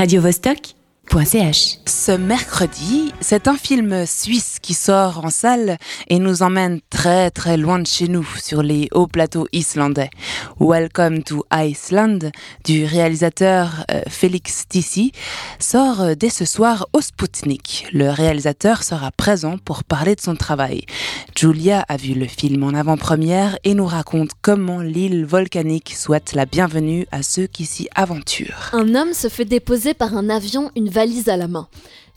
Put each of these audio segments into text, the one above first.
radiovostok.ch. Ce mercredi, c'est un film suisse qui sort en salle et nous emmène très très loin de chez nous, sur les hauts plateaux islandais. Welcome to Iceland du réalisateur euh, Félix Tissi sort euh, dès ce soir au Spoutnik. Le réalisateur sera présent pour parler de son travail. Julia a vu le film en avant-première et nous raconte comment l'île volcanique souhaite la bienvenue à ceux qui s'y aventurent. Un homme se fait déposer par un avion une valise à la main.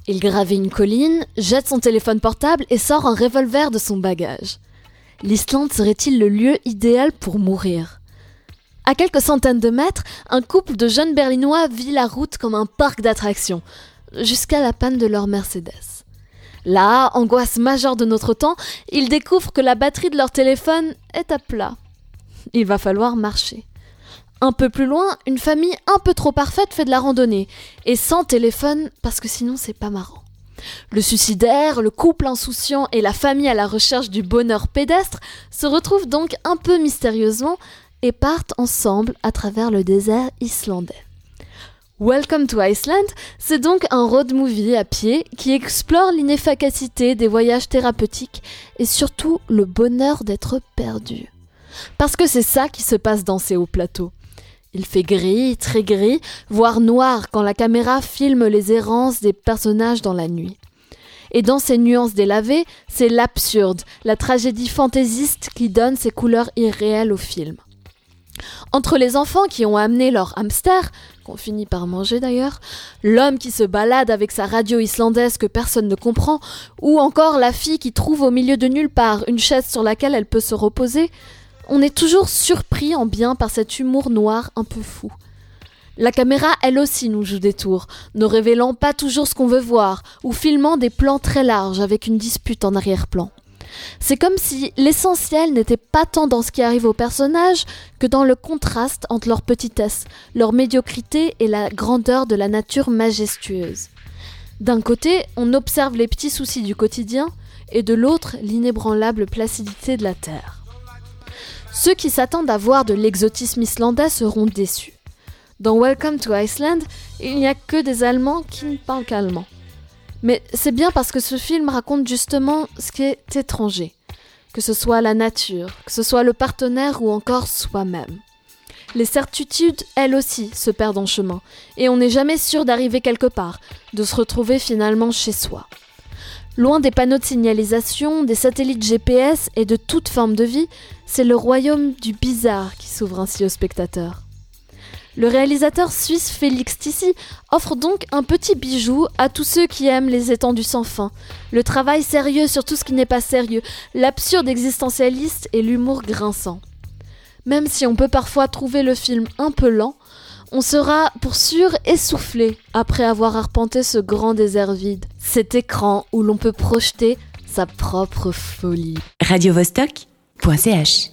Il gravit une colline, jette son téléphone portable et sort un revolver de son bagage. L'Islande serait-il le lieu idéal pour mourir? À quelques centaines de mètres, un couple de jeunes berlinois vit la route comme un parc d'attractions, jusqu'à la panne de leur Mercedes. Là, angoisse majeure de notre temps, ils découvrent que la batterie de leur téléphone est à plat. Il va falloir marcher. Un peu plus loin, une famille un peu trop parfaite fait de la randonnée, et sans téléphone, parce que sinon c'est pas marrant. Le suicidaire, le couple insouciant et la famille à la recherche du bonheur pédestre se retrouvent donc un peu mystérieusement et partent ensemble à travers le désert islandais. Welcome to Iceland, c'est donc un road movie à pied qui explore l'inefficacité des voyages thérapeutiques et surtout le bonheur d'être perdu. Parce que c'est ça qui se passe dans ces hauts plateaux. Il fait gris, très gris, voire noir quand la caméra filme les errances des personnages dans la nuit. Et dans ces nuances délavées, c'est l'absurde, la tragédie fantaisiste qui donne ces couleurs irréelles au film. Entre les enfants qui ont amené leur hamster, qu'on finit par manger d'ailleurs, l'homme qui se balade avec sa radio islandaise que personne ne comprend, ou encore la fille qui trouve au milieu de nulle part une chaise sur laquelle elle peut se reposer, on est toujours surpris en bien par cet humour noir un peu fou. La caméra, elle aussi, nous joue des tours, ne révélant pas toujours ce qu'on veut voir, ou filmant des plans très larges avec une dispute en arrière-plan. C'est comme si l'essentiel n'était pas tant dans ce qui arrive aux personnages que dans le contraste entre leur petitesse, leur médiocrité et la grandeur de la nature majestueuse. D'un côté, on observe les petits soucis du quotidien, et de l'autre, l'inébranlable placidité de la terre. Ceux qui s'attendent à voir de l'exotisme islandais seront déçus. Dans Welcome to Iceland, il n'y a que des Allemands qui ne parlent qu'allemand. Mais c'est bien parce que ce film raconte justement ce qui est étranger, que ce soit la nature, que ce soit le partenaire ou encore soi-même. Les certitudes, elles aussi, se perdent en chemin, et on n'est jamais sûr d'arriver quelque part, de se retrouver finalement chez soi. Loin des panneaux de signalisation, des satellites GPS et de toute forme de vie, c'est le royaume du bizarre qui s'ouvre ainsi aux spectateurs. Le réalisateur suisse Félix Tissi offre donc un petit bijou à tous ceux qui aiment les étendues sans fin, le travail sérieux sur tout ce qui n'est pas sérieux, l'absurde existentialiste et l'humour grinçant. Même si on peut parfois trouver le film un peu lent, on sera pour sûr essoufflé après avoir arpenté ce grand désert vide, cet écran où l'on peut projeter sa propre folie. radiovostok.ch